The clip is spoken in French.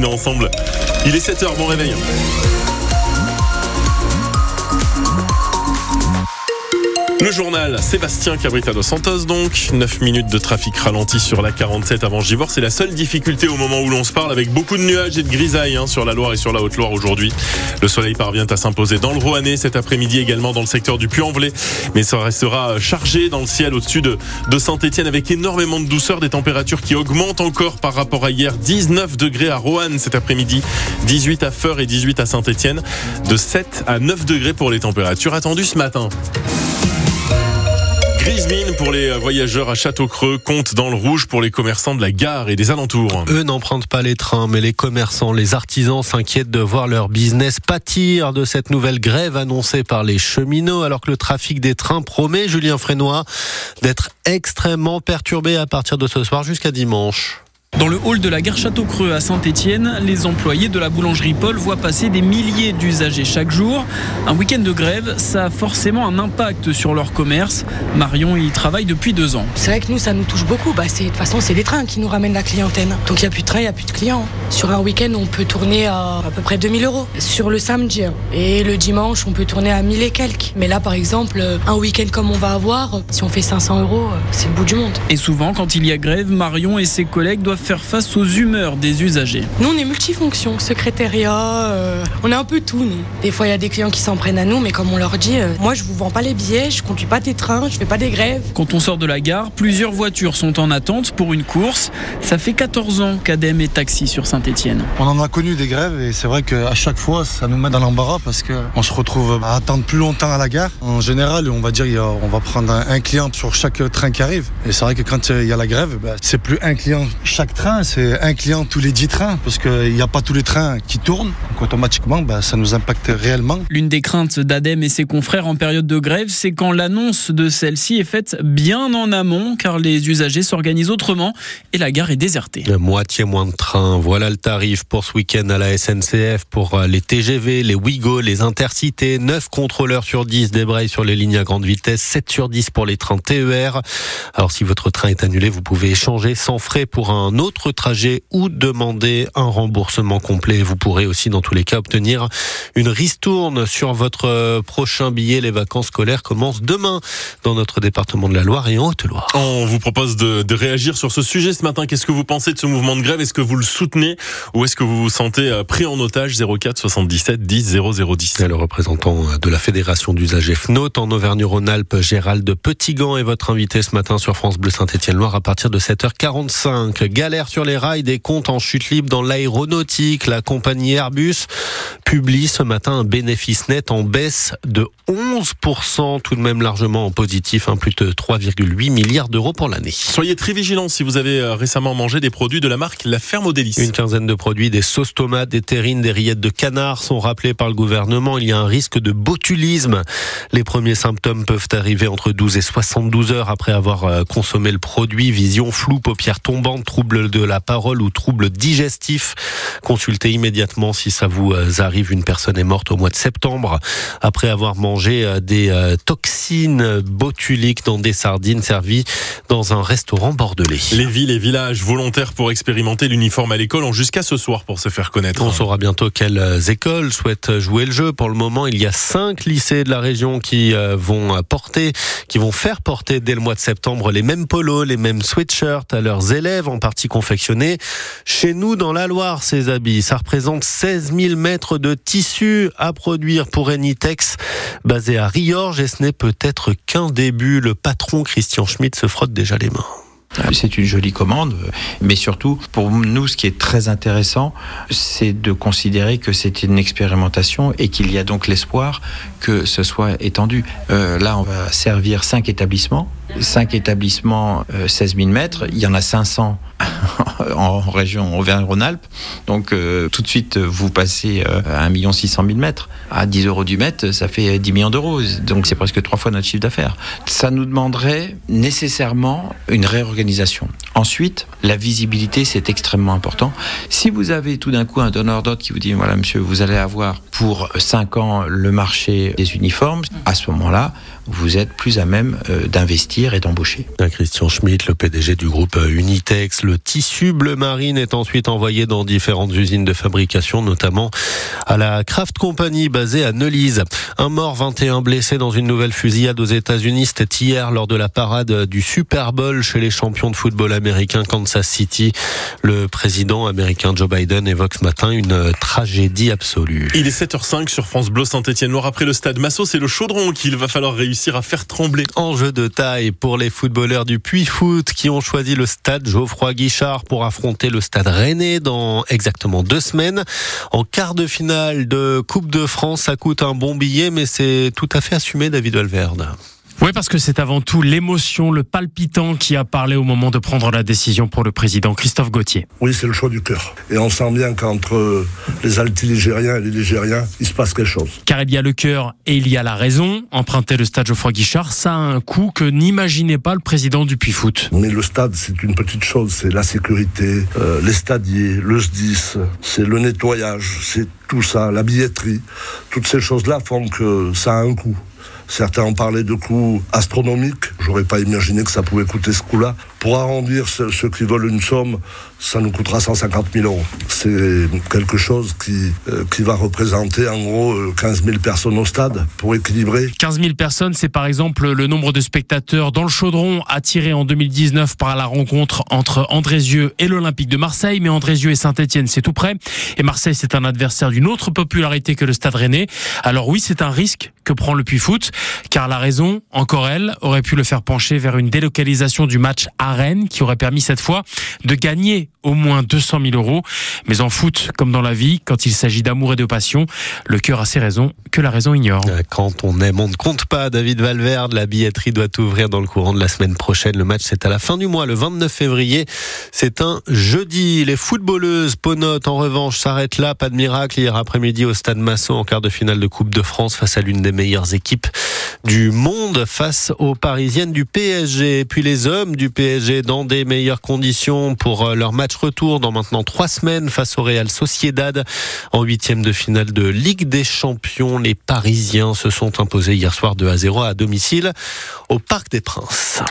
matinée ensemble. Il est 7h, bon réveil. Le journal, Sébastien Cabrita dos Santos donc. 9 minutes de trafic ralenti sur la 47 avant Givor. C'est la seule difficulté au moment où l'on se parle avec beaucoup de nuages et de grisailles hein, sur la Loire et sur la Haute-Loire aujourd'hui. Le soleil parvient à s'imposer dans le Rouennais cet après-midi également dans le secteur du Puy-en-Velay. Mais ça restera chargé dans le ciel au-dessus de, de Saint-Etienne avec énormément de douceur, des températures qui augmentent encore par rapport à hier. 19 degrés à Roanne cet après-midi, 18 à Feur et 18 à Saint-Etienne. De 7 à 9 degrés pour les températures attendues ce matin. Grise pour les voyageurs à Château-Creux, compte dans le rouge pour les commerçants de la gare et des alentours. Eux n'empruntent pas les trains, mais les commerçants, les artisans s'inquiètent de voir leur business pâtir de cette nouvelle grève annoncée par les cheminots, alors que le trafic des trains promet, Julien Frénois, d'être extrêmement perturbé à partir de ce soir jusqu'à dimanche. Dans le hall de la gare Château-Creux à Saint-Étienne, les employés de la boulangerie Paul voient passer des milliers d'usagers chaque jour. Un week-end de grève, ça a forcément un impact sur leur commerce. Marion y travaille depuis deux ans. C'est vrai que nous, ça nous touche beaucoup. Bah, de toute façon, c'est les trains qui nous ramènent la clientèle. Donc il n'y a plus de train, il n'y a plus de clients. Sur un week-end, on peut tourner à à peu près 2000 euros. Sur le samedi hein. et le dimanche, on peut tourner à 1000 et quelques. Mais là, par exemple, un week-end comme on va avoir, si on fait 500 euros, c'est le bout du monde. Et souvent, quand il y a grève, Marion et ses collègues doivent faire face aux humeurs des usagers. Nous, on est multifonction, secrétariat, euh, on est un peu tout. Nous. Des fois, il y a des clients qui s'en prennent à nous, mais comme on leur dit, euh, moi, je vous vends pas les billets, je conduis pas des trains, je fais pas des grèves. Quand on sort de la gare, plusieurs voitures sont en attente pour une course. Ça fait 14 ans qu'Adem est taxi sur Saint-Étienne. On en a connu des grèves et c'est vrai qu'à chaque fois, ça nous met dans l'embarras parce qu'on se retrouve à attendre plus longtemps à la gare. En général, on va dire, a- on va prendre un, un client sur chaque train qui arrive. Et c'est vrai que quand il y a la grève, ben, c'est plus un client chaque train, c'est un client tous les 10 trains parce qu'il n'y a pas tous les trains qui tournent. Donc automatiquement, ben, ça nous impacte réellement. L'une des craintes d'Adem et ses confrères en période de grève, c'est quand l'annonce de celle-ci est faite bien en amont, car les usagers s'organisent autrement et la gare est désertée. La moitié moins de trains. Voilà le tarif pour ce week-end à la SNCF pour euh, les TGV, les Ouigo, les Intercités. 9 contrôleurs sur 10 débrayent sur les lignes à grande vitesse, 7 sur 10 pour les trains TER. Alors si votre train est annulé, vous pouvez échanger sans frais pour un autre trajet ou demander un remboursement complet. Vous pourrez aussi dans tous les cas obtenir une ristourne sur votre euh, prochain billet. Les vacances scolaires commencent demain dans notre département de la Loire et en Haute-Loire. On vous propose de, de réagir sur ce sujet ce matin. Qu'est-ce que vous pensez de ce mouvement de grève? Est-ce que vous le soutenez? Ou est-ce que vous vous sentez euh, pris en otage? 04 77 10 0010 Le représentant de la Fédération d'usagers FNOT en Auvergne-Rhône-Alpes, Gérald Petitgan, est votre invité ce matin sur France Bleu Saint-Étienne-Loire à partir de 7h45. Galère sur les rails, des comptes en chute libre dans l'aéronautique. La compagnie Airbus publie ce matin un bénéfice net en baisse de 11%, tout de même largement en positif, hein, plus de 3,8 milliards d'euros pour l'année. Soyez très vigilants si vous avez euh, récemment mangé des produits de la marque La Ferme aux Délices. Une quinzaine de produits, des sauces tomates, des terrines, des rillettes de canard sont rappelés par le gouvernement. Il y a un risque de botulisme. Les premiers symptômes peuvent arriver entre 12 et 72 heures après avoir euh, consommé le produit. Vision floue, paupières tombantes, troubles de la parole ou troubles digestifs. Consultez immédiatement si ça vous euh, Une personne est morte au mois de septembre après avoir mangé euh, des euh, toxines botuliques dans des sardines servies dans un restaurant bordelais. Les villes et villages volontaires pour expérimenter l'uniforme à l'école ont jusqu'à ce soir pour se faire connaître. On saura bientôt quelles écoles souhaitent jouer le jeu. Pour le moment, il y a cinq lycées de la région qui euh, vont porter, qui vont faire porter dès le mois de septembre les mêmes polos, les mêmes sweatshirts à leurs élèves, en partie confectionnés chez nous dans la Loire. Ces habits, ça représente 16 000 mètres de tissu à produire pour Enitex, basé à Riorges. Et ce n'est peut-être qu'un début. Le patron Christian Schmitt se frotte déjà les mains. C'est une jolie commande, mais surtout, pour nous, ce qui est très intéressant, c'est de considérer que c'est une expérimentation et qu'il y a donc l'espoir que ce soit étendu. Euh, là, on va servir cinq établissements. Cinq établissements, euh, 16 000 mètres. Il y en a 500 en région Auvergne-Rhône-Alpes. Donc, euh, tout de suite, vous passez euh, à 1 600 000 mètres. À 10 euros du mètre, ça fait 10 millions d'euros. Donc, c'est presque trois fois notre chiffre d'affaires. Ça nous demanderait nécessairement une réorganisation. Ensuite, la visibilité, c'est extrêmement important. Si vous avez tout d'un coup un donneur d'ordre qui vous dit, voilà, monsieur, vous allez avoir pour 5 ans le marché des uniformes, à ce moment-là, vous êtes plus à même euh, d'investir et d'embaucher. Christian Schmitt, le PDG du groupe Unitex, le tissu bleu marine est ensuite envoyé dans différentes usines de fabrication, notamment à la Kraft Company basée à Neulise. Un mort, 21 blessés dans une nouvelle fusillade aux États-Unis. C'était hier lors de la parade du Super Bowl chez les champions de football américains Kansas City. Le président américain Joe Biden évoque ce matin une tragédie absolue. Il est 7h05 sur France Bleu Saint-Etienne. Noir après le stade Massot, c'est le chaudron qu'il va falloir réussir à faire trembler. Enjeu de taille pour les footballeurs du Puy Foot qui ont choisi le stade Geoffroy Guichard pour affronter le stade Rennais dans exactement deux semaines. En quart de finale de Coupe de France, ça coûte un bon billet, mais c'est tout à fait assumé, David Valverde. Oui, parce que c'est avant tout l'émotion, le palpitant qui a parlé au moment de prendre la décision pour le président Christophe Gauthier. Oui, c'est le choix du cœur. Et on sent bien qu'entre les alti-ligériens et les ligériens, il se passe quelque chose. Car il y a le cœur et il y a la raison. Emprunter le stade Geoffroy Guichard, ça a un coût que n'imaginait pas le président du Puy-Foot. Mais le stade, c'est une petite chose. C'est la sécurité, euh, les stadiers, le SDIS, c'est le nettoyage, c'est tout ça, la billetterie. Toutes ces choses-là font que ça a un coût. Certains ont parlé de coûts astronomiques. J'aurais pas imaginé que ça pouvait coûter ce coût-là. Pour arrondir ceux, qui veulent une somme, ça nous coûtera 150 000 euros. C'est quelque chose qui, euh, va représenter en gros 15 euh, 000 personnes au stade pour équilibrer. 15 000 personnes, c'est par exemple le nombre de spectateurs dans le chaudron attiré en 2019 par la rencontre entre Andrézieux et l'Olympique de Marseille. Mais Andrézieux et Saint-Etienne, c'est tout près. Et Marseille, c'est un adversaire d'une autre popularité que le stade rennais. Alors oui, c'est un risque que prend le Puy-Foot, car la raison, encore elle, aurait pu le faire pencher vers une délocalisation du match Rennes, qui aurait permis cette fois de gagner au moins 200 000 euros. Mais en foot, comme dans la vie, quand il s'agit d'amour et de passion, le cœur a ses raisons que la raison ignore. Euh, quand on aime, on ne compte pas. David Valverde, la billetterie doit ouvrir dans le courant de la semaine prochaine. Le match, c'est à la fin du mois, le 29 février. C'est un jeudi. Les footballeuses Ponote, en revanche, s'arrêtent là. Pas de miracle. Hier après-midi, au stade Massot, en quart de finale de Coupe de France, face à l'une des meilleures équipes du monde, face aux Parisiennes du PSG. Et puis les hommes du PSG dans des meilleures conditions pour euh, leur match retour dans maintenant trois semaines face au Real Sociedad en huitième de finale de Ligue des Champions. Les Parisiens se sont imposés hier soir 2 à 0 à domicile au Parc des Princes.